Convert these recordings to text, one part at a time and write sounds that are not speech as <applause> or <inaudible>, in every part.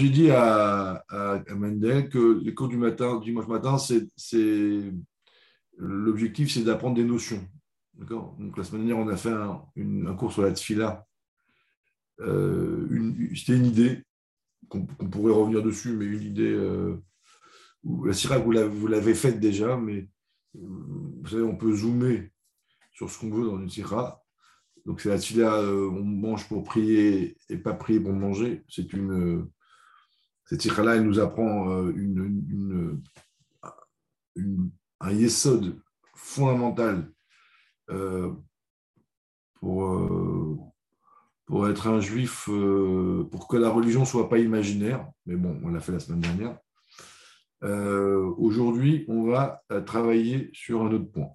j'ai dit à, Mendel que les cours du matin, dimanche matin, c'est l'objectif, c'est d'apprendre des notions. Donc la semaine dernière, on a fait un, cours sur la tfila. Euh, C'était une idée qu'on pourrait revenir dessus, mais une idée. Euh, la sira, vous l'avez faite déjà, mais euh, vous savez, on peut zoomer sur ce qu'on veut dans une sira. Donc c'est la tfila, on mange pour prier et pas prier pour manger. C'est une cette sira-là, elle nous apprend une, un yesod fondamental euh, pour, euh, pour être un juif, euh, pour que la religion ne soit pas imaginaire. Mais bon, on l'a fait la semaine dernière. Aujourd'hui, on va travailler sur un autre point.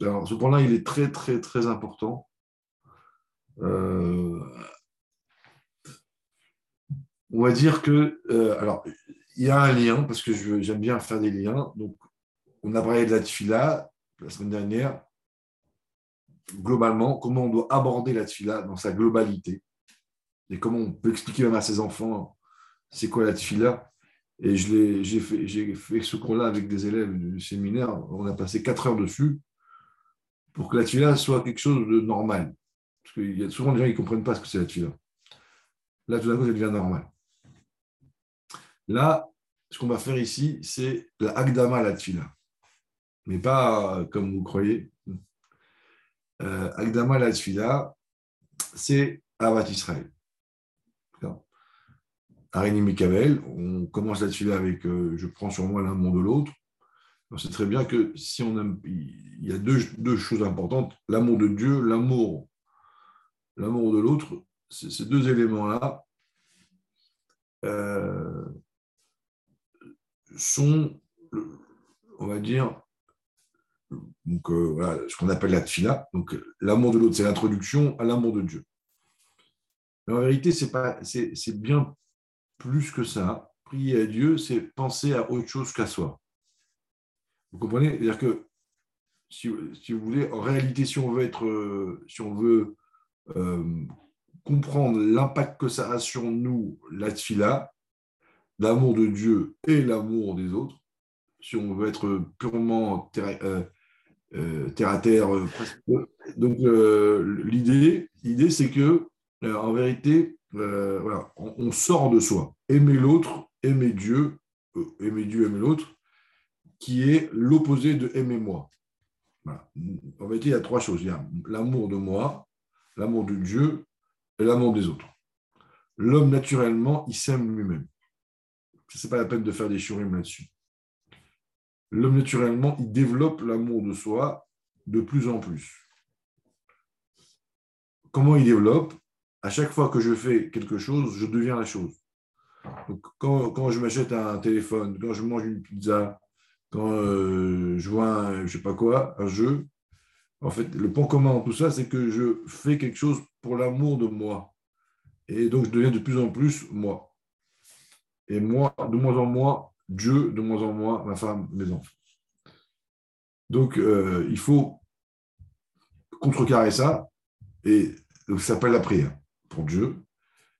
Alors, ce point-là, il est très, très, très important. On va dire que, alors, il y a un lien, parce que j'aime bien faire des liens. Donc, on a parlé de la tfila la semaine dernière globalement, comment on doit aborder la tfila dans sa globalité et comment on peut expliquer même à ses enfants c'est quoi la tfila. Et j'ai fait, fait, ce cours-là avec des élèves du séminaire. On a passé quatre heures dessus pour que la tfila soit quelque chose de normal. Parce qu'il y a souvent des gens qui ne comprennent pas ce que c'est la tfila. Là, tout d'un coup, ça devient normal. Là, ce qu'on va faire ici, c'est la Agdama la tfila. Mais pas comme vous croyez euh, Agdama la c'est Avat Israël. Aréni Mikavel, on commence la avec euh, je prends sur moi l'amour de l'autre. On sait très bien que si on aime, il y a deux, choses importantes l'amour de Dieu, l'amour, l'amour de l'autre. Ces deux éléments-là euh, sont, on va dire, donc euh, voilà, ce qu'on appelle la tfila. Donc l'amour de l'autre, c'est l'introduction à l'amour de Dieu. Mais en vérité, c'est pas, c'est, bien plus que ça. Prier à Dieu, c'est penser à autre chose qu'à soi. Vous comprenez? C'est-à-dire que si, vous voulez, en réalité, si on veut être, euh, si on veut euh, comprendre l'impact que ça a sur nous, la tfila, l'amour de Dieu et l'amour des autres, si on veut être purement euh, terre à terre. Euh, donc euh, l'idée, c'est que en vérité, on, sort de soi. Aimer l'autre, aimer Dieu, aimer Dieu, aimer l'autre, qui est l'opposé de aimer moi. En vérité, il y a trois choses. Il y a l'amour de moi, l'amour de Dieu et l'amour des autres. L'homme, naturellement, il s'aime lui-même. Ce n'est pas la peine de faire des churimes là-dessus l'homme naturellement, il développe l'amour de soi de plus en plus. Comment il développe? À chaque fois que je fais quelque chose, je deviens la chose. quand, je m'achète un téléphone, quand je mange une pizza, quand euh, je vois un, je sais pas quoi, un jeu, en fait, le point commun en tout ça, c'est que je fais quelque chose pour l'amour de moi. Et donc, je deviens de plus en plus moi. Et moi, de moins en moins, Dieu, de moins en moins, ma femme, mes enfants. Donc, euh, il faut contrecarrer ça, et ça s'appelle la prière pour Dieu,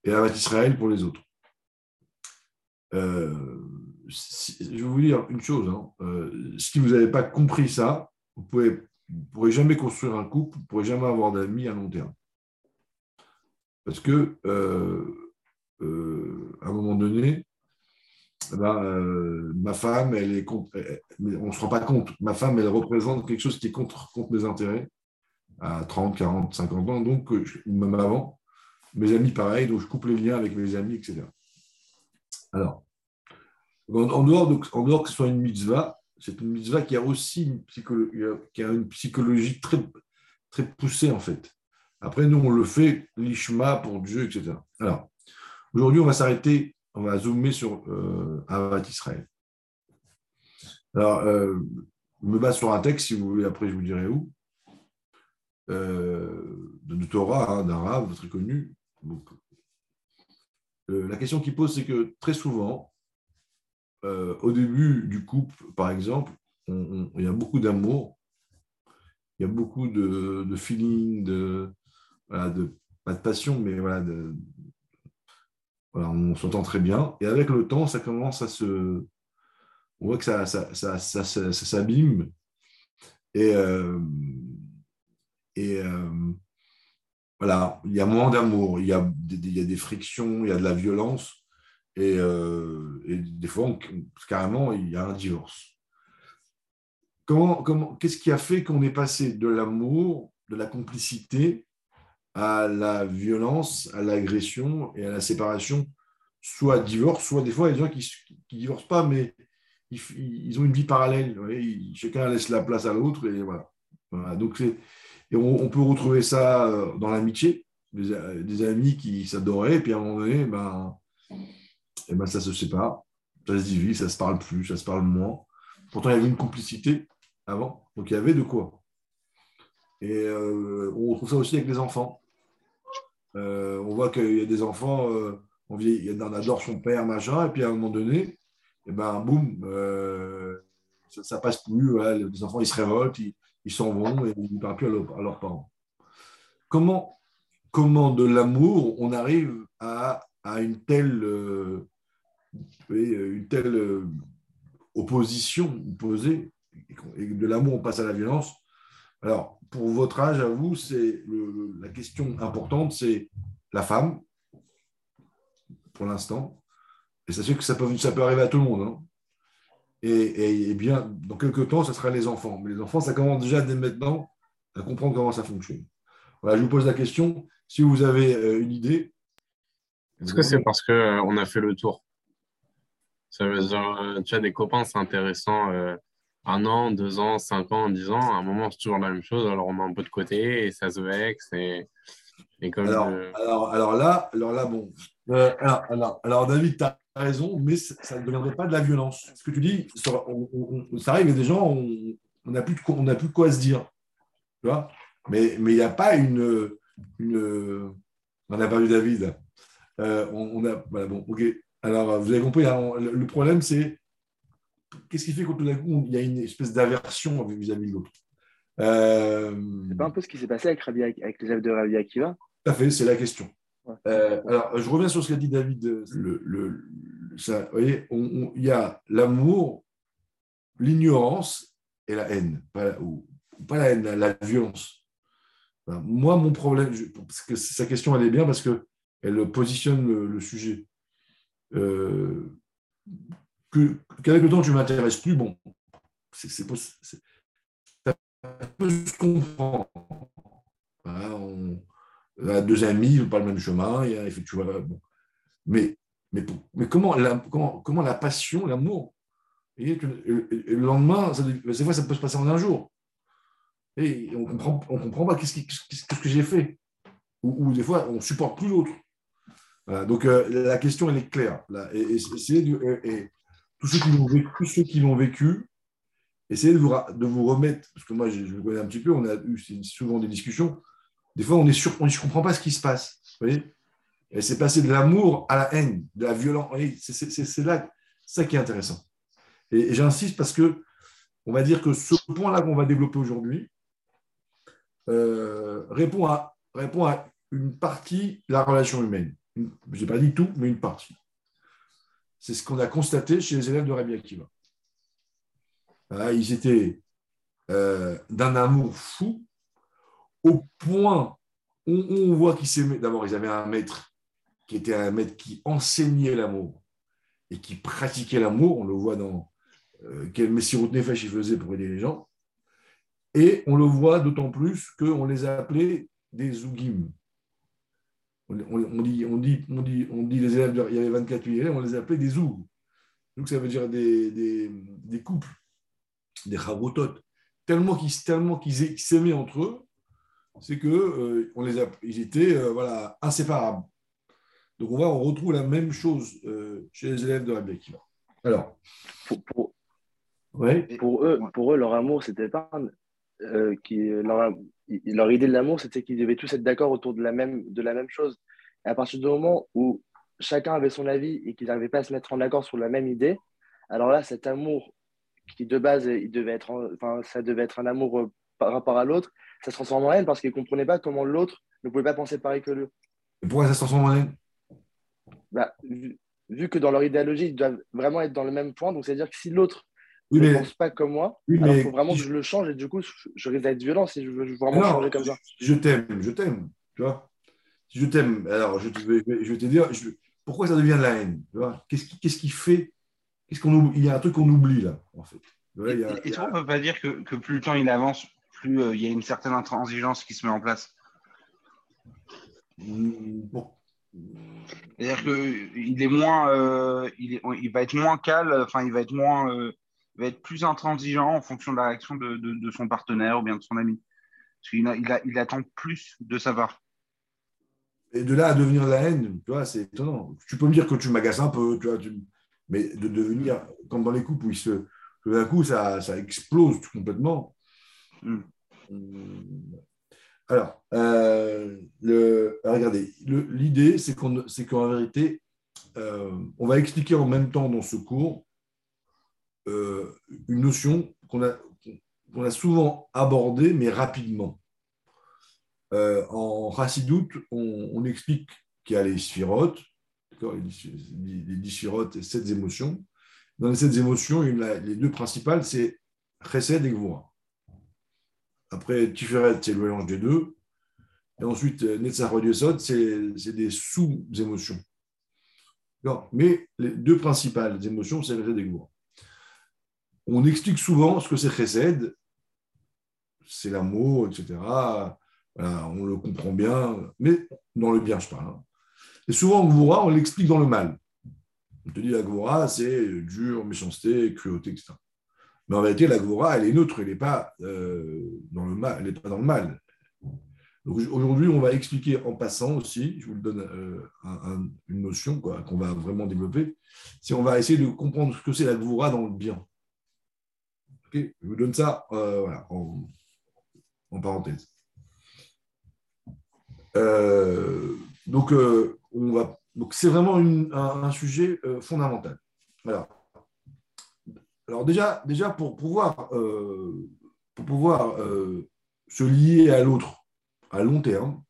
et la Israël pour les autres. Euh, je vais vous dire une chose, hein. euh, si vous n'avez pas compris ça, vous ne pourrez jamais construire un couple, vous ne pourrez jamais avoir d'amis à long terme. Parce que, à un moment donné, ben, euh, ma femme, elle est contre, on ne se rend pas compte, ma femme, elle représente quelque chose qui est contre, contre mes intérêts à 30, 40, 50 ans, donc euh, même avant. Mes amis, pareil, donc je coupe les liens avec mes amis, etc. Alors, en, dehors, en dehors que ce soit une mitzvah, c'est une mitzvah qui a aussi une, qui a une psychologie très, très poussée, en fait. Après, nous, on le fait, l'ishma pour Dieu, etc. Alors, aujourd'hui, on va s'arrêter on va zoomer sur euh, Avat Israël. Alors, euh, je me base sur un texte, si vous voulez, après je vous dirai où, euh, de Torah, hein, d'arabe, très connu. Euh, la question qu'il pose, c'est que très souvent, au début du couple, par exemple, il y a beaucoup d'amour, il y a beaucoup de, feeling, de, de, pas de passion, mais voilà, de, on s'entend très bien. Et avec le temps, ça commence à se. On voit que ça, ça, ça, ça s'abîme. Et, euh, et euh, voilà, il y a moins d'amour, il, y a des, y a des frictions, il y a de la violence. Et, euh, des fois, carrément, il y a un divorce. Qu'est-ce qui a fait qu'on est passé de l'amour, de la complicité, à la violence, à l'agression et à la séparation, soit divorce, soit des fois, il y a des gens qui ne divorcent pas, mais ils, ont une vie parallèle. chacun laisse la place à l'autre. Et voilà. Donc, et on, peut retrouver ça euh, dans l'amitié, des, amis qui s'adoraient, puis à un moment donné, ben, et eh ben, ça se sépare, ça se divise, ça se parle plus, ça se parle moins. Pourtant, il y avait une complicité avant, donc il y avait de quoi. Et euh, on retrouve ça aussi avec les enfants. Euh, on voit qu'il y a des enfants, euh, on, on, adore son père, machin, et puis à un moment donné, et eh ben, boum, ça, ne passe plus. les enfants, ils se révoltent, ils s'en vont et ils ne parlent plus à, leurs parents. Comment, comment de l'amour on arrive à, à une telle, une telle opposition opposée et de l'amour on passe à la violence alors, pour votre âge, à vous, c'est la question importante, c'est la femme, pour l'instant. Et sachez que ça peut, ça peut arriver à tout le monde. Hein. Et, bien, dans quelques temps, ce sera les enfants. Mais les enfants, ça commence déjà dès maintenant à comprendre comment ça fonctionne. Voilà, je vous pose la question. Si vous avez euh, une idée. Est-ce que c'est parce qu'on euh, a fait le tour? Ça veut dire, euh, tu as des copains, c'est intéressant un an, deux ans, cinq ans, dix ans, à un moment, c'est toujours la même chose. Alors, on met un peu de côté et ça se vexe. Et, comme alors, alors, là, alors là, bon. Euh, alors, alors, David, tu as raison, mais ça ne deviendrait pas de la violence. Ce que tu dis, ça, arrive, il y a des gens, on n'a plus, de, on plus quoi se dire. Tu vois? Mais il n'y a pas une, une. On n'a pas vu David. Euh, on, a, voilà, bon, ok. Alors, vous avez compris, hein, le problème, c'est qu'est-ce qui fait qu'au tout d'un coup, il y a une espèce d'aversion vis-à-vis de l'autre? Euh... C'est pas un peu ce qui s'est passé avec, avec les œuvres de Rabbi Akiva? Tout à fait, c'est la question. Euh, alors, je reviens sur ce qu'a dit David. Le, le, ça, vous voyez, il y a l'amour, l'ignorance et la haine. Pas, ou, pas la haine, la, violence. moi, mon problème, parce que sa question, elle est bien parce qu'elle positionne le, sujet. Euh, qu'avec le temps, tu ne m'intéresses plus, bon, c'est, ça peut se comprendre. on, a deux amis, pas le même chemin, y a, effectivement, bon. mais, mais, mais comment, la, comment, comment la passion, l'amour, et, le lendemain, ça, des fois, ça peut se passer en un jour. Et on ne comprend, on comprend pas qu'est-ce, que j'ai fait. Ou, des fois, on ne supporte plus l'autre. donc, euh, la question, elle est claire. Et, et, tous ceux qui l'ont vécu, essayez de vous, remettre, parce que moi je, je, connais un petit peu, on a eu souvent des discussions, des fois on est sûr, on ne comprend pas ce qui se passe. Vous voyez Et c'est passé de l'amour à la haine, de la violence. C'est là ça qui est intéressant. Et, j'insiste parce que on va dire que ce point-là qu'on va développer aujourd'hui euh, répond, à, répond à une partie de la relation humaine. Je n'ai pas dit tout, mais une partie. C'est ce qu'on a constaté chez les élèves de Rabbi Akiva. ils étaient euh, d'un amour fou, au point où on voit qu'ils s'aimaient. D'abord, ils avaient un maître qui était un maître qui enseignait l'amour et qui pratiquait l'amour. On le voit dans euh, quel Messirut Nefesh il faisait pour aider les gens. Et on le voit d'autant plus qu'on les a appelés des Zougim on, dit, on, dit, on, dit, on dit les élèves, il y avait 24 000 élèves, on les appelait des zoug. Donc ça veut dire des, des, couples, des chavrotot. Tellement qu'ils tellement qu'ils s'aimaient entre eux, c'est que euh, on les ils étaient euh, voilà, inséparables. Donc on voit, on retrouve la même chose euh, chez les élèves de Rabbi Akiva. Alors, pour, pour, pour, eux, pour eux, leur amour, c'était pas qui leur, leur idée de l'amour, c'était qu'ils devaient tous être d'accord autour de la, même, de la même chose. Et à partir du moment où chacun avait son avis et qu'ils n'arrivaient pas à se mettre en accord sur la même idée, alors là, cet amour qui de base, il devait être, enfin, ça devait être un amour euh, par rapport à l'autre, ça se transforme en haine parce qu'ils ne comprenaient pas comment l'autre ne pouvait pas penser pareil que lui. Et pourquoi ça se transforme en haine? Bah, vu, que dans leur idéologie, ils doivent vraiment être dans le même point, donc c'est-à-dire que si l'autre ne pense pas comme moi, il faut vraiment que je le change et du coup, je, risque d'être violent si je veux vraiment changer comme ça. Je t'aime, je t'aime, tu vois. Si je t'aime, alors je, vais, je vais te dire pourquoi ça devient la haine. Qu'est-ce qui, qui, fait Qu'est-ce qu'on Il y a un truc qu'on oublie là, en fait. et, on ne peut pas dire que, que, plus le temps il avance, plus euh, il y a une certaine intransigeance qui se met en place? Hmm, bon. C'est-à-dire qu'il est moins, euh, il, est, il, va être moins calme, enfin il va être moins, euh, va être plus intransigeant en fonction de la réaction de, de, son partenaire ou bien de son ami. Parce qu'il il, il attend plus de savoir. Et de là à devenir la haine, tu vois, c'est étonnant. Tu peux me dire que tu m'agaces un peu, tu vois, mais de devenir, comme dans les couples où il se, d'un coup ça, ça explose complètement. Hmm. Alors, euh, le, regardez, l'idée, c'est qu'en vérité, euh, on va expliquer en même temps dans ce cours euh, une notion qu'on a, qu'on a souvent abordée, mais rapidement. en Chassidoute, on, explique qu'il y a les sphirotes, les, dix sphirotes et sept émotions. Dans les sept émotions, les deux principales, c'est Chesed et Gvura. Après, Tiferet, c'est le mélange des deux. Et ensuite, Netzach Yesod, c'est des sous-émotions. Mais les deux principales émotions, c'est le et On explique souvent ce que c'est Chesed, c'est l'amour, etc. on le comprend bien, mais dans le bien, je parle. Hein. Et souvent, on l'explique dans le mal. On te dit la Gvura, c'est dur, méchanceté, cruauté, etc. Mais en réalité, la Gvora, elle est neutre, elle n'est pas, euh, dans le mal, elle pas dans le mal. Aujourd'hui, on va expliquer en passant aussi, je vous donne euh, une notion qu'on va vraiment développer, c'est on va essayer de comprendre ce que c'est la Gvora dans le bien. Je vous donne ça euh, voilà, en, parenthèse. donc, on va, donc c'est vraiment un, sujet fondamental. Alors déjà, déjà pour pouvoir, euh, pour pouvoir euh, se lier à l'autre à long terme,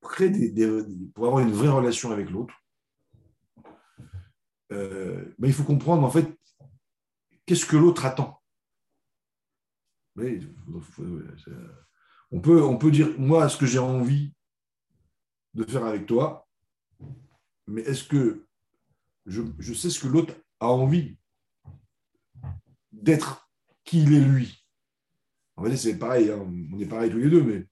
pour, avoir une vraie relation avec l'autre, euh, ben, il faut comprendre en fait qu'est-ce que l'autre attend? on, peut, on peut dire, moi, ce que j'ai envie de faire avec toi, mais est-ce que je, sais ce que l'autre a envie d'être qui il est lui? En fait, c'est pareil, hein. on est pareil tous les deux, mais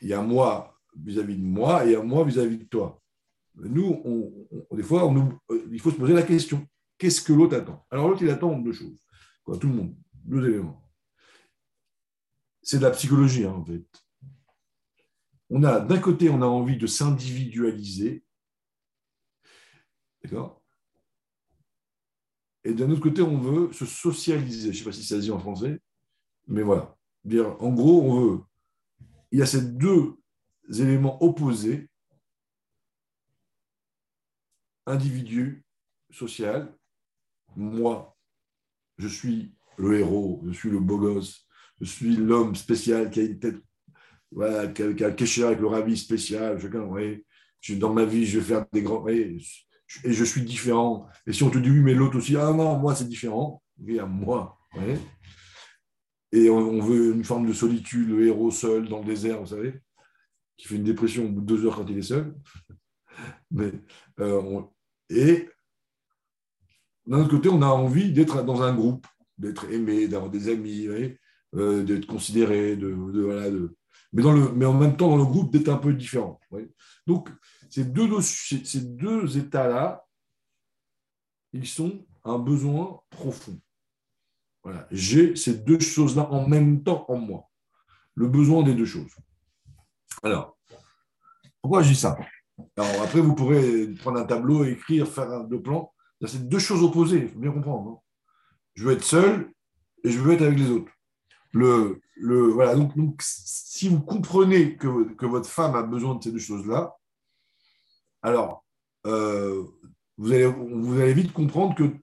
il y a moi vis-à-vis de moi et un moi vis-à-vis de toi. Nous, on, des fois, euh, il faut se poser la question qu'est-ce que l'autre attend? Alors, l'autre, il attend deux choses. tout le monde, deux éléments. C'est de la psychologie, hein, en fait. On a, d'un côté, on a envie de s'individualiser. D'accord? Et d'un autre côté, on veut se socialiser. Je ne sais pas si ça se dit en français, mais voilà. En gros, on veut. Il y a ces deux éléments opposés individu, social. Moi, je suis le héros, je suis le beau gosse, je suis l'homme spécial qui a une tête, voilà, qui a, qui a avec le ravi spécial. Chacun, dans ma vie, je vais faire des grands et je suis différent. Et si on te dit oui, mais l'autre aussi, ah non, moi c'est différent, oui, à moi. Et on, veut une forme de solitude, le héros seul dans le désert, vous savez, qui fait une dépression au bout de deux heures quand il est seul. Mais, euh, et d'un autre côté, on a envie d'être dans un groupe, d'être aimé, d'avoir des amis, euh, d'être considéré, de, mais, dans le, mais en même temps, dans le groupe, d'être un peu différent. Donc, ces deux, ces deux états-là, ils sont un besoin profond. Voilà. J'ai ces deux choses-là en même temps en moi. Le besoin des deux choses. Alors, pourquoi je dis ça? Alors, après, vous pourrez prendre un tableau, écrire, faire deux plans. C'est deux choses opposées, il faut bien comprendre. Hein. je veux être seul et je veux être avec les autres. Le, le, voilà, donc, si vous comprenez que, votre femme a besoin de ces deux choses-là, alors, euh, vous, allez, vous vite comprendre que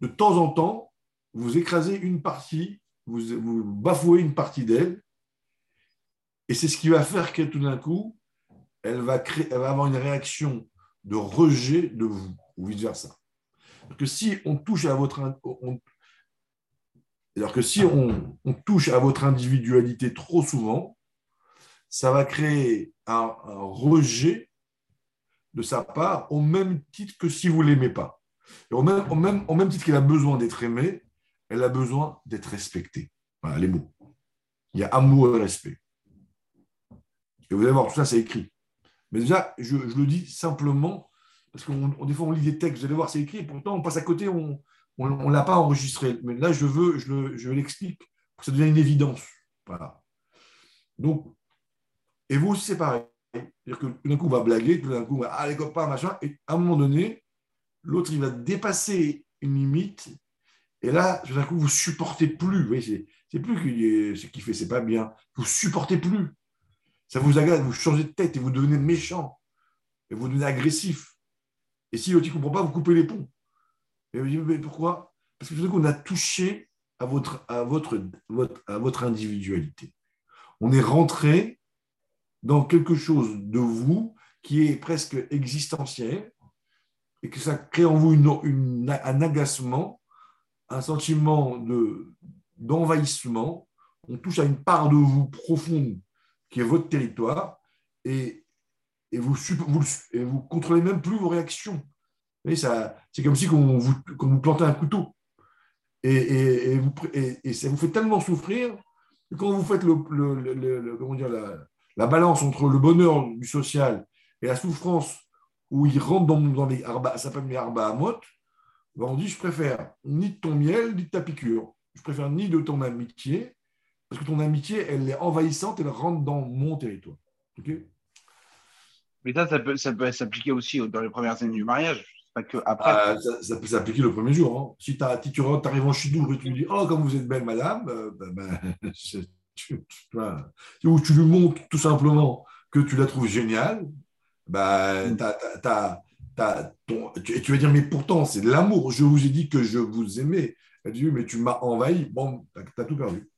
de temps en temps, vous écrasez une partie, vous, bafouez une partie d'elle, et c'est ce qui va faire que tout d'un coup, elle va avoir une réaction de rejet de vous, ou vice-versa. que si on touche à votre, alors que si on, touche à votre individualité trop souvent, ça va créer un, rejet de sa part au même titre que si vous ne l'aimez pas. Au même, au même, au même titre qu'elle a besoin d'être aimée, elle a besoin d'être respectée. Voilà les mots. Il y a amour et respect. Et vous allez voir, tout ça, c'est écrit. Mais déjà, je, le dis simplement, parce qu'on des fois, on lit des textes, vous allez voir, c'est écrit, pourtant, on passe à côté, on ne l'a pas enregistré. Mais là, je veux, je, l'explique pour que ça devienne une évidence. Et vous c'est pareil. C'est-à-dire que tout d'un coup, on va blaguer, tout d'un coup, ah, les copains, machin, et à un moment donné, l'autre, il va dépasser une limite, et là, tout d'un coup, vous supportez plus. Vous voyez, c'est plus que ce qu'il fait, c'est pas bien. Vous supportez plus. Ça vous agace, vous changez de tête et vous devenez méchant. Et vous devenez agressif. Et si l'autre ne comprend pas, vous coupez les ponts. Et vous dites, mais pourquoi? Parce que tout d'un coup, on a touché à votre, à, votre, à votre individualité. On est rentré dans quelque chose de vous qui est presque existentiel et que ça crée en vous une, un agacement, un sentiment d'envahissement. On touche à une part de vous profonde qui est votre territoire, et, et vous, vous, vous contrôlez même plus vos réactions. C'est comme si on vous, vous plantait un couteau. Et, vous, ça vous fait tellement souffrir que quand vous faites le, comment dire, la, la, balance entre le bonheur du social et la souffrance où il rentre dans, dans les arba, ça s'appelle les arba à ben on dit je préfère ni de ton miel, ni de ta piqûre. Je préfère ni de ton amitié, parce que ton amitié, elle est envahissante, elle rentre dans mon territoire. Mais ça, ça peut, ça peut s'appliquer aussi dans les premières années du mariage. Pas que après. Ah, ça, peut s'appliquer le premier jour. Hein. Si, tu arrives en chidou et tu lui dis Oh, comme vous êtes belle, madame, euh, ben, ben, <laughs> tu, ou tu lui montres tout simplement que tu la trouves géniale, ben, tu, tu vas dire Mais pourtant, c'est de l'amour. Je vous ai dit que je vous aimais. Elle dit Mais tu m'as envahi. Bon, tu as tout perdu.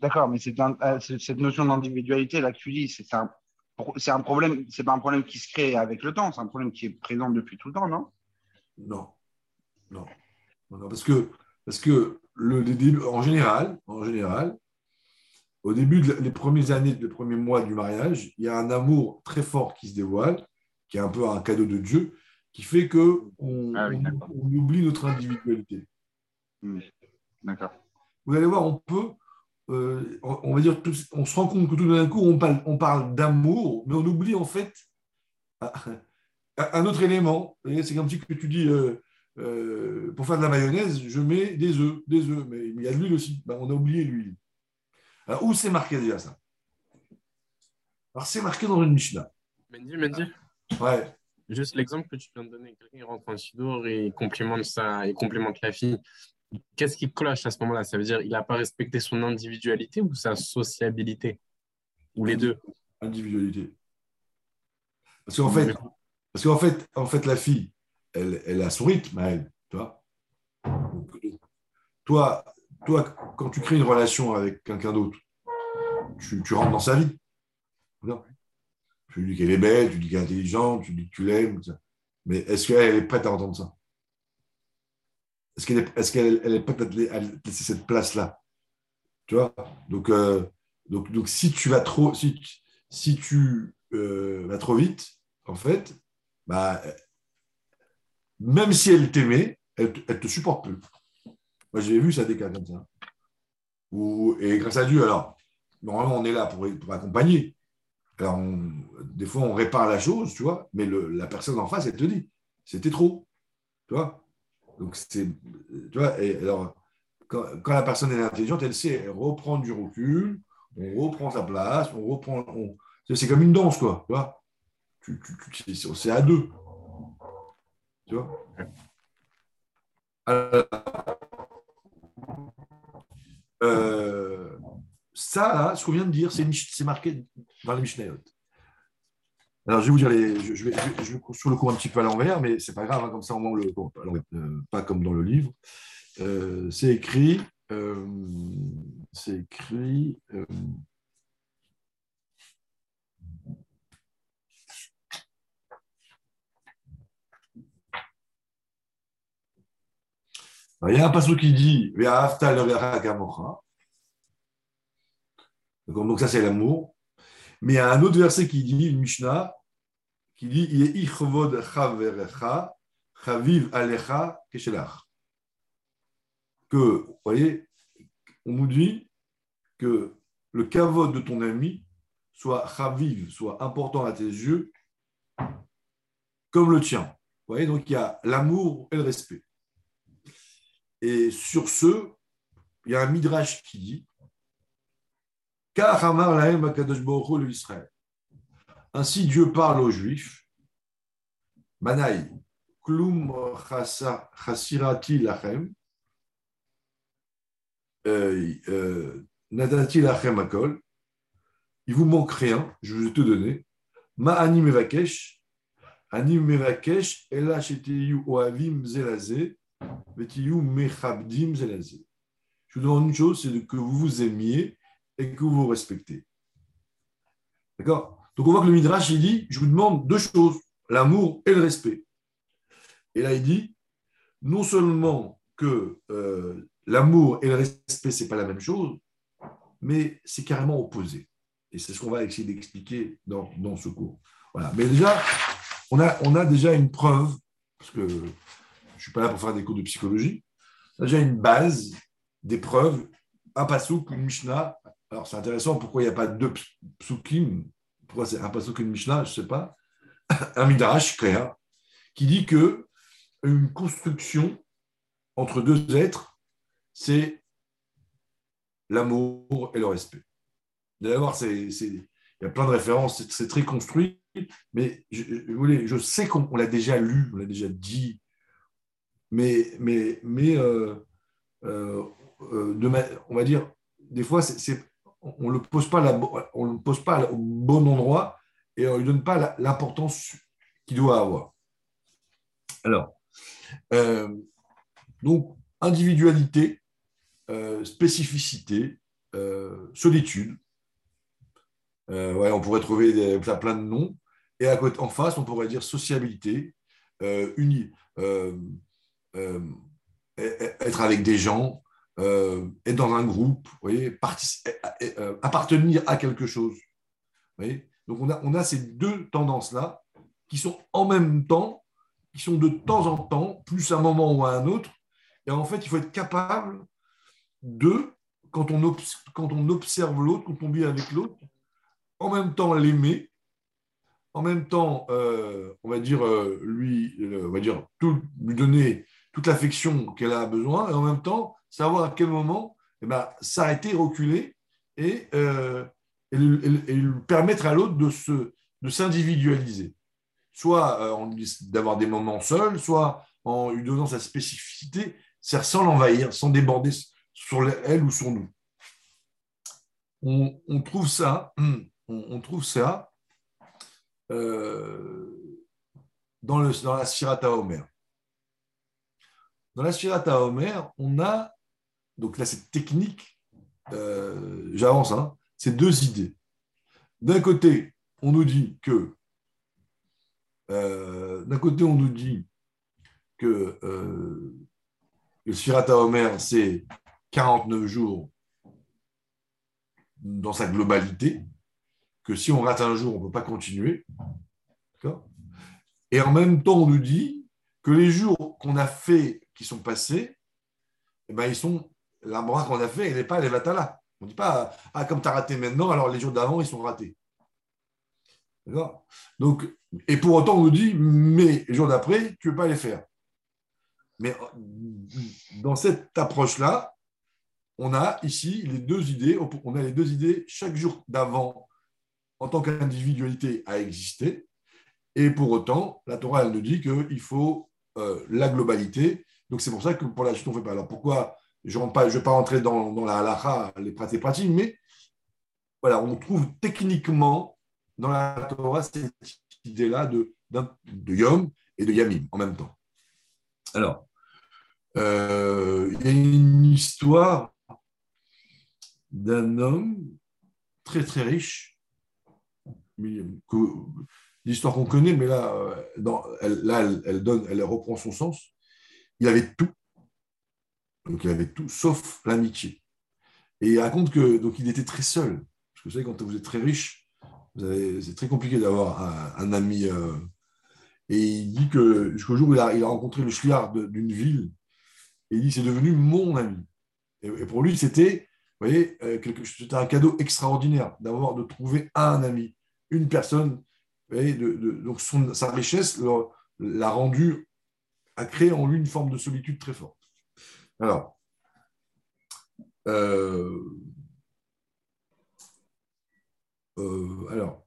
D'accord, mais c'est euh, cette notion d'individualité là que tu dis, c'est un, c'est un problème, c'est pas un problème qui se crée avec le temps, c'est un problème qui est présent depuis tout le temps, non? Non, non, non, parce que parce que le, en général, en général, au début des premières années, les premiers mois du mariage, il y a un amour très fort qui se dévoile, qui est un peu un cadeau de Dieu, qui fait que on, ah oublie notre individualité. D'accord. Vous allez voir, on peut euh, on va dire, on se rend compte que tout d'un coup, on parle, on parle d'amour, mais on oublie en fait <laughs> un autre élément. C'est comme si que tu dis, euh, euh, pour faire de la mayonnaise, je mets des œufs, des œufs, mais il y a de l'huile aussi. Ben, on a oublié l'huile. Alors, où c'est marqué déjà ça? Alors, c'est marqué dans une Mishnah. Mendy, Mendy Ouais. Juste l'exemple que tu viens de donner, quelqu'un rentre en Sidour et complimente ça, et complimente la fille qu'est-ce qui cloche à ce moment-là? Ça veut dire qu'il n'a pas respecté son individualité ou sa sociabilité? Ou les deux? Individualité. Parce qu'en fait, parce qu'en fait, en fait, la fille, elle, elle a son rythme elle, toi, toi, quand tu crées une relation avec quelqu'un d'autre, tu, tu, rentres dans sa vie. Tu lui dis qu'elle est belle, tu lui dis qu'elle est intelligente, tu lui dis que tu l'aimes. Mais est-ce qu'elle est prête à entendre ça? Est-ce qu'elle est, est, elle prête à laisser cette place-là? Tu vois? Donc, euh, donc, donc, si tu vas trop, si, si tu euh, vas trop vite, en fait, bah, même si elle t'aimait, elle ne te supporte plus. Moi, j'ai vu ça des cas comme ça. et grâce à Dieu, alors, normalement, on est là pour, pour accompagner. Alors, des fois, on répare la chose, tu vois, mais la personne en face, elle te dit, c'était trop. Tu vois? Donc, c'est, tu vois, et alors, quand, la personne est intelligente, elle sait, elle reprend du recul, on reprend sa place, on reprend. c'est comme une danse, quoi. Tu vois c'est à deux. Tu vois euh, ça, là, ce qu'on vient de dire, c'est, c'est marqué dans les Mishnayot. Alors, je vais vous dire, les, je, vais, je, vais, sur le cours un petit peu à l'envers, mais c'est pas grave, hein, comme ça, au moins, le, bon, euh, pas comme dans le livre. Euh, c'est écrit, euh, c'est écrit. Il y a un passage qui dit Donc, ça, c'est l'amour. Mais il y a un autre verset qui dit, une Mishnah, qui dit chaviv alecha Que, vous voyez, on nous dit que le kavod de ton ami soit chaviv, soit important à tes yeux, comme le tien. Vous voyez, donc il y a l'amour et le respect. Et sur ce, il y a un midrash qui dit ainsi Dieu parle aux Juifs. Manaï, klum chasirati lachem, euh, euh, nadati lachem akol. Il vous manque rien, je vais te donner. Ma ani mevakesh, ani mevakesh, ela sheteyu oavim zelazé, vetiyu mechabdim zelazé. Je vous demande une chose, c'est que vous vous aimiez et que vous respectez. D'accord? Donc on voit que le Midrash, il dit, je vous demande deux choses, l'amour et le respect. Et là, il dit, non seulement que euh, l'amour et le respect, ce n'est pas la même chose, mais c'est carrément opposé. Et c'est ce qu'on va essayer d'expliquer dans, dans, ce cours. Voilà. Mais déjà, on a, on a déjà une preuve, parce que je ne suis pas là pour faire des cours de psychologie, on a déjà une base, des preuves, un pasouk, une Mishnah, alors, c'est intéressant, pourquoi il n'y a pas deux psukim Pourquoi c'est un pasuk une Mishnah Je ne sais pas. Un midrash clair qui dit que une construction entre deux êtres, c'est l'amour et le respect. D'ailleurs, il y a plein de références, c'est très construit, mais je, je sais qu'on l'a déjà lu, on l'a déjà dit, mais, mais, mais euh, euh, euh, on va dire, des fois, c'est on ne le pose pas, au bon endroit et on ne lui donne pas l'importance qu'il doit avoir. Alors, euh, donc, individualité, euh, spécificité, euh, solitude. On pourrait trouver plein de noms. Et à côté, en face, on pourrait dire sociabilité, uni, être avec des gens, euh, être dans un groupe, euh, appartenir à quelque chose. Donc on a, ces deux tendances-là qui sont en même temps, qui sont de temps en temps, plus à un moment ou à un autre. Et en fait, il faut être capable de, quand on, observe l'autre, quand on vit avec l'autre, en même temps l'aimer, en même temps, euh, on va dire, lui, on va dire, lui donner toute l'affection qu'elle a besoin, et en même temps, savoir à quel moment eh ben, s'arrêter, reculer et, euh, permettre à l'autre de, se, de s'individualiser. Soit euh, d'avoir des moments seuls, soit en lui donnant sa spécificité, sans l'envahir, sans déborder sur elle ou sur nous. On, trouve ça, <clears throat> on, trouve ça euh, dans, le, dans la Sirata Homer. Dans la Sirata Homer, on a donc là, cette technique, euh, j'avance, hein, c'est deux idées. D'un côté, on nous dit que euh, d'un côté, on nous dit que euh, le Sfirata Omer, c'est 49 jours dans sa globalité, que si on rate un jour, on ne peut pas continuer. Et en même temps, on nous dit que les jours qu'on a fait, qui sont passés, eh ben, ils sont l'embrun qu'on a fait, il n'est pas les vatala. On ne dit pas, ah, comme tu as raté maintenant, alors les jours d'avant, ils sont ratés. D'accord? Donc, et pour autant, on nous dit, mais les jours d'après, tu ne veux pas les faire. Mais dans cette approche-là, on a ici les deux idées, on a les deux idées, chaque jour d'avant, en tant qu'individualité, a existé. Et pour autant, la Torah, elle nous dit qu'il faut euh, la globalité. Donc c'est pour ça que pour la suite, on ne fait pas. Alors pourquoi je ne vais pas rentrer dans, la halakha, les pratiques pratiques, mais voilà, on trouve techniquement dans la Torah cette idée-là de, de Yom et de Yamim en même temps. Alors, euh, il y a une histoire d'un homme très très riche, l'histoire qu'on connaît, mais là, là elle, donne, elle reprend son sens. Il avait tout, Donc il avait tout sauf l'amitié. Et il raconte que donc il était très seul. Parce que vous savez, quand vous êtes très riche, c'est très compliqué d'avoir un, ami. Euh, et il dit que jusqu'au jour où il a, rencontré le chliard d'une ville, il dit c'est devenu mon ami. Et, pour lui, c'était, vous voyez, euh, c'était un cadeau extraordinaire d'avoir de trouver un ami, une personne. de, donc sa richesse l'a rendu, a créé en lui une forme de solitude très forte. Alors, euh, euh, alors,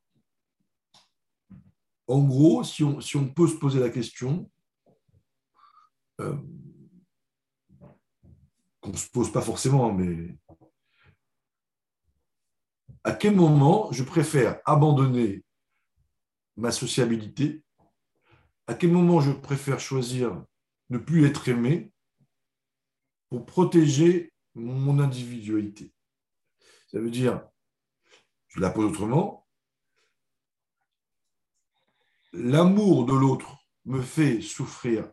en gros, si on, peut se poser la question, euh, qu'on ne se pose pas forcément, mais à quel moment je préfère abandonner ma sociabilité? À quel moment je préfère choisir ne plus être aimé? Pour protéger mon individualité Ça veut dire, je la pose autrement, l'amour de l'autre me fait souffrir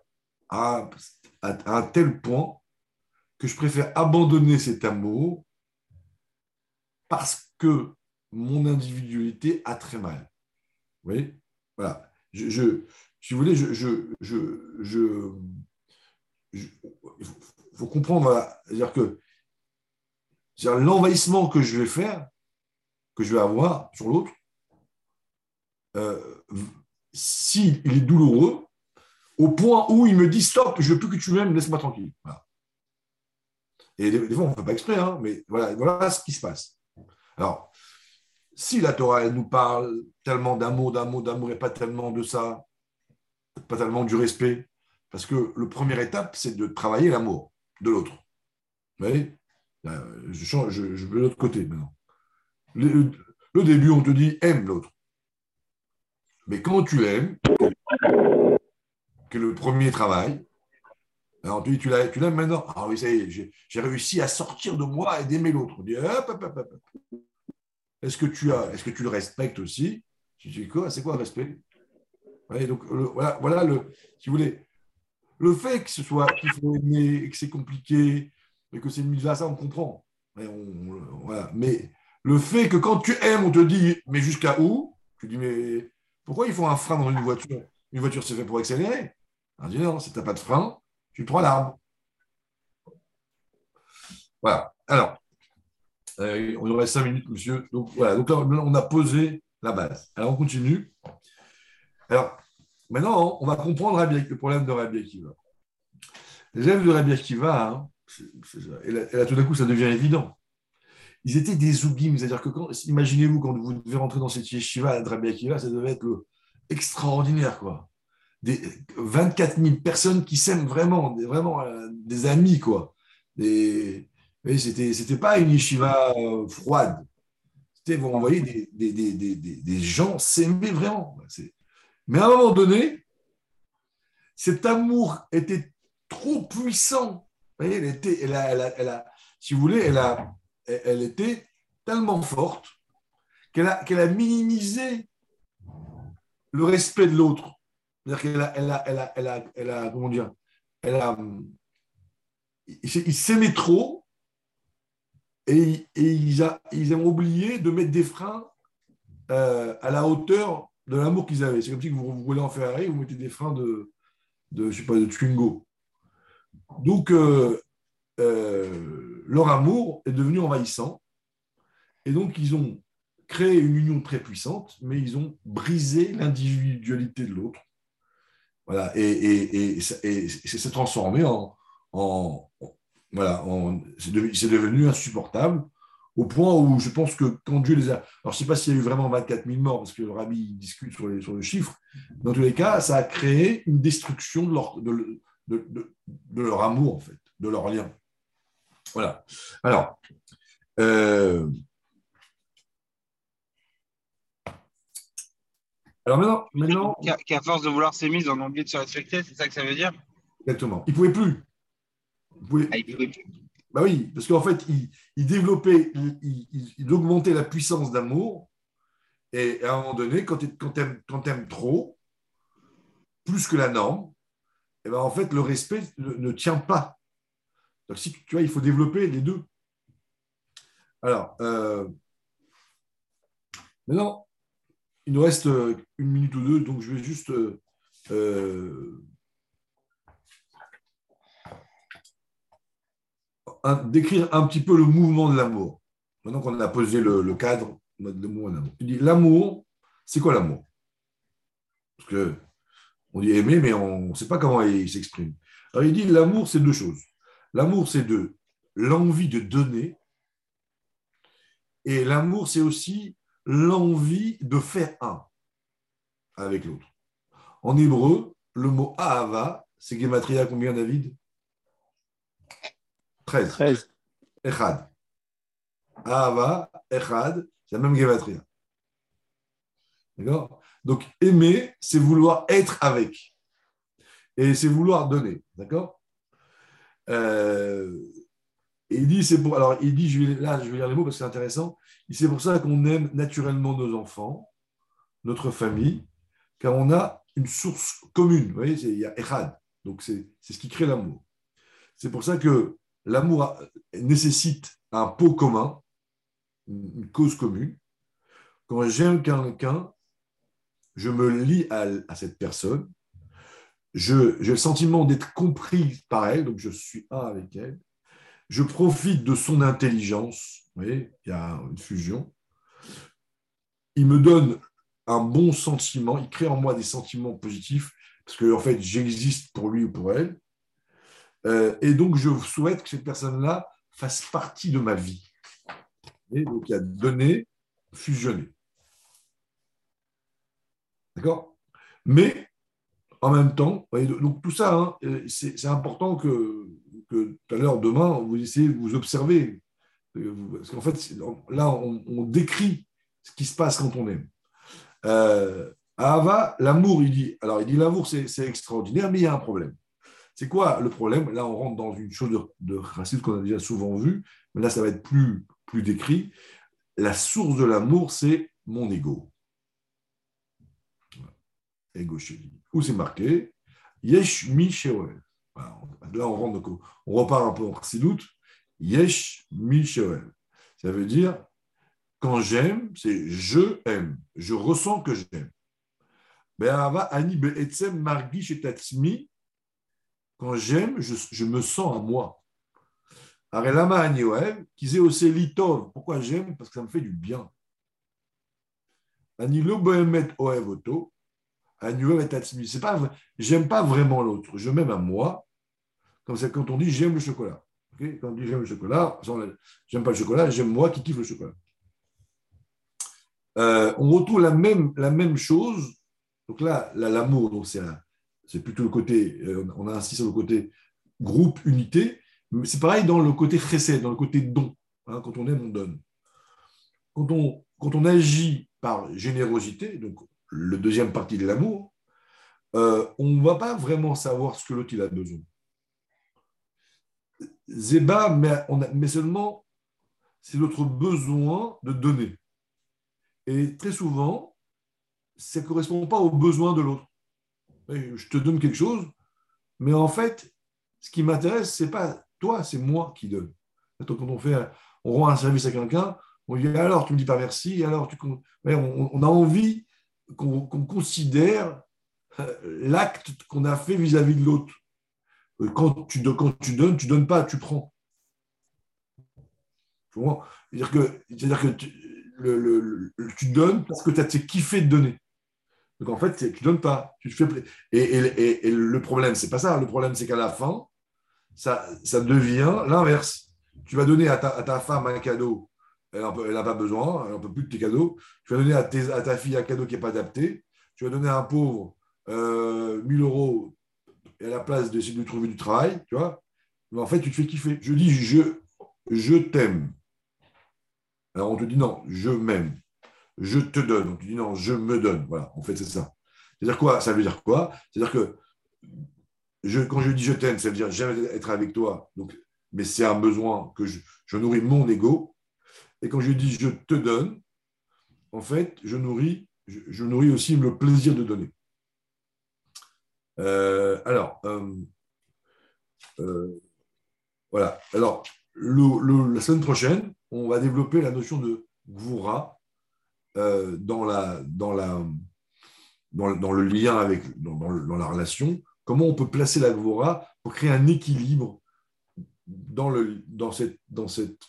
à, un tel point que je préfère abandonner cet amour parce que mon individualité a très mal. Vous voyez? Voilà. Je, si vous voulez, je, je, il faut, comprendre, c'est-à-dire que l'envahissement que je vais faire, que je vais avoir sur l'autre, euh, s'il est douloureux, au point où il me dit stop, je ne veux plus que tu m'aimes, laisse-moi tranquille. Et des, fois, on ne fait pas exprès, hein, mais voilà, voilà ce qui se passe. Alors, si la Torah, elle nous parle tellement d'amour, d'amour, d'amour, et pas tellement de ça, pas tellement du respect, parce que le première étape, c'est de travailler l'amour de l'autre. Vous voyez? Je, change, je, vais de l'autre côté maintenant. Le, le, début, on te dit aime l'autre. Mais quand tu l'aimes, que le premier travail, alors tu, tu l'aimes maintenant? Ah oui, ça y est, j'ai réussi à sortir de moi et d'aimer l'autre. Est-ce que, tu as, est-ce que tu le respectes aussi? Tu dis quoi? C'est quoi le respect? Donc, voilà, voilà le, si vous voulez, le fait que ce soit qu'il faut aimer que c'est compliqué et que c'est une mise à ça, on comprend. Mais, le fait que quand tu aimes, on te dit, mais jusqu'à où? Tu dis, mais pourquoi il faut un frein dans une voiture? Une voiture, c'est fait pour accélérer. On dit non, si tu n'as pas de frein, tu prends l'arbre. Voilà. Alors, euh, on aurait cinq minutes, monsieur. Donc voilà, donc là, on a posé la base. Alors, on continue. Alors, maintenant, on va comprendre le problème de Rabbi Akiva. Les élèves de Rabbi Akiva, hein, et, là, tout d'un coup, ça devient évident. Ils étaient des zougim, c'est-à-dire que imaginez-vous quand vous devez rentrer dans cette yeshiva de Rabbi Akiva, ça devait être extraordinaire, quoi des 24 000 personnes qui s'aiment vraiment, des, vraiment euh, des amis, quoi. Des, c'était, c'était pas une yeshiva euh, froide. C'était, vous envoyez des, gens s'aimer vraiment. Mais à un moment donné, cet amour était trop puissant. Elle était, elle elle si vous voulez, elle, était tellement forte qu'elle a, minimisé le respect de l'autre. C'est-à-dire qu'elle a, elle a, elle elle a, elle a, comment dire, elle a, il s'aimait trop et, ils, a, ils, ont oublié de mettre des freins euh, à la hauteur de l'amour qu'ils avaient. C'est comme si vous, voulez en Ferrari, vous mettez des freins de, de je sais pas, de Twingo. Donc, euh, euh, leur amour est devenu envahissant. Et donc, ils ont créé une union très puissante, mais ils ont brisé l'individualité de l'autre. Voilà, et, et, et, c'est transformé en, en voilà, c'est devenu, insupportable au point où je pense que quand Dieu les a. Alors, je ne sais pas s'il y a eu vraiment 24 000 morts, parce que le rabbi discute sur, les, sur le chiffre. Dans tous les cas, ça a créé une destruction de leur, de, de, de, leur amour, en fait, de leur lien. Voilà. Alors, euh, Alors maintenant. Qu'à force de vouloir s'aimer, ils en ont oublié de se respecter, c'est ça que ça veut dire? Exactement. Ils ne pouvaient plus. Ils ah, pouvaient plus. Bah oui, parce qu'en fait, ils, développaient, ils, augmentaient la puissance d'amour. Et à un moment donné, quand tu aimes, trop, plus que la norme, et eh ben en fait, le respect ne, tient pas. si, tu vois, il faut développer les deux. Alors, euh, maintenant, il nous reste une minute ou deux, donc je vais juste euh, décrire un petit peu le mouvement de l'amour. Maintenant qu'on a posé le, cadre de l'amour. Il dit l'amour, c'est quoi l'amour? Parce que on dit aimer, mais on ne sait pas comment il s'exprime. Alors il dit l'amour, c'est deux choses. L'amour, c'est de l'envie de donner, et l'amour, c'est aussi l'envie de faire un avec l'autre. En hébreu, le mot ahava, c'est Gematria combien, David? 13. 13. Echad. Ahava, Echad, c'est la même Gematria. D'accord? Donc, aimer, c'est vouloir être avec. Et c'est vouloir donner. D'accord? Euh, et il dit, c'est pour. Alors, il dit, je vais, là, je vais lire les mots parce que c'est intéressant. C'est pour ça qu'on aime naturellement nos enfants, notre famille, car on a une source commune. Vous voyez, il y a Echad. Donc, c'est ce qui crée l'amour. C'est pour ça que l'amour nécessite un pot commun, une cause commune. Quand j'aime quelqu'un, je me lie à, cette personne. J'ai le sentiment d'être compris par elle, donc je suis un avec elle. Je profite de son intelligence. Vous voyez, il y a une fusion. Il me donne un bon sentiment, il crée en moi des sentiments positifs, parce que en fait, j'existe pour lui ou pour elle. Euh, et donc, je souhaite que cette personne-là fasse partie de ma vie. Donc, il y a donner, fusionner. D'accord? Mais, en même temps, donc tout ça, hein, euh, c'est important que, tout à l'heure, demain, vous essayez de vous observer. Euh, parce qu'en fait, là, on décrit ce qui se passe quand on aime. Euh, Ava, l'amour, il dit, alors il dit l'amour, c'est extraordinaire, mais il y a un problème. C'est quoi le problème? Là, on rentre dans une chose de, racine qu'on a déjà souvent vu, mais là, ça va être plus, plus décrit. La source de l'amour, c'est mon ego. Ego chez Où c'est marqué? Yesh mi Là, on rentre, on repart un peu en doute. Yesh mi Ça veut dire quand j'aime, c'est je aime. Je ressens que j'aime. Quand j'aime, je, me sens à moi. Pourquoi j'aime? Parce que ça me fait du bien. C'est pas, j'aime pas vraiment l'autre, je m'aime à moi. Comme c'est quand on dit j'aime le chocolat. quand on dit j'aime le chocolat, j'aime pas le chocolat, j'aime moi qui kiffe le chocolat. Euh, on retrouve la même, la même chose. Donc là, l'amour, c'est plutôt le côté, euh, on a insisté sur le côté groupe, unité, mais c'est pareil dans le côté chesed, dans le côté don. Hein, quand on aime, on donne. Quand on, quand on agit par générosité, donc le deuxième partie de l'amour, euh, on ne va pas vraiment savoir ce que l'autre a besoin. Zéba, mais, on mais seulement c'est notre besoin de donner. Et très souvent, ça ne correspond pas aux besoins de l'autre. Je te donne quelque chose, mais en fait, ce qui m'intéresse, ce n'est pas toi, c'est moi qui donne. Quand on, fait, on rend un service à quelqu'un, on dit alors tu ne me dis pas merci, alors tu, on, a envie qu'on considère euh, l'acte qu'on a fait vis-à-vis de l'autre. Euh, quand tu, quand tu donnes, tu ne donnes pas, tu prends. C'est-à-dire que, tu, tu donnes parce que tu as kiffé de donner. Donc en fait, tu ne donnes pas. Tu fais et, le problème, c'est pas ça. Le problème, c'est qu'à la fin, ça, devient l'inverse. Tu vas donner à ta, femme un cadeau, elle n'a pas besoin, elle n'en peut plus de tes cadeaux. Tu vas donner à ta fille un cadeau qui n'est pas adapté. Tu vas donner à un pauvre euh, 1000 euros à la place d'essayer de trouver du travail, tu vois. Mais en fait, tu te fais kiffer. Je dis, je, je t'aime. Alors on te dit non, je m'aime. Je te donne. On te dit non, je me donne. Voilà, en fait, c'est ça. C'est-à-dire quoi? Ça veut dire quoi? C'est-à-dire que quand je dis je t'aime, ça veut dire j'aime être avec toi, donc, mais c'est un besoin que je, nourris mon ego. Et quand je dis je te donne, en fait, je nourris, je, nourris aussi le plaisir de donner. Euh, alors, euh, euh, Voilà. Alors, la semaine prochaine, on va développer la notion de Gvura euh, dans, la, dans, la, dans, le lien avec, dans, la relation. Comment on peut placer la Gvura pour créer un équilibre dans, le, dans, cette, dans, cette,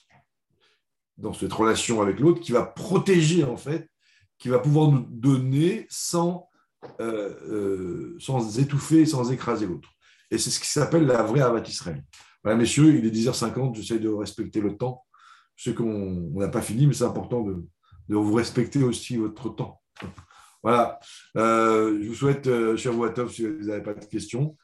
dans cette relation avec l'autre qui va protéger, en fait, qui va pouvoir nous donner sans, euh, euh, sans étouffer, sans écraser l'autre. Et c'est ce qui s'appelle la vraie Avat Israël. Voilà, messieurs, il est 10h50, j'essaie de respecter le temps. Je sais qu'on n'a pas fini, mais c'est important de, vous respecter aussi votre temps. Voilà. Euh, je vous souhaite, cher Watov, si vous n'avez pas de questions.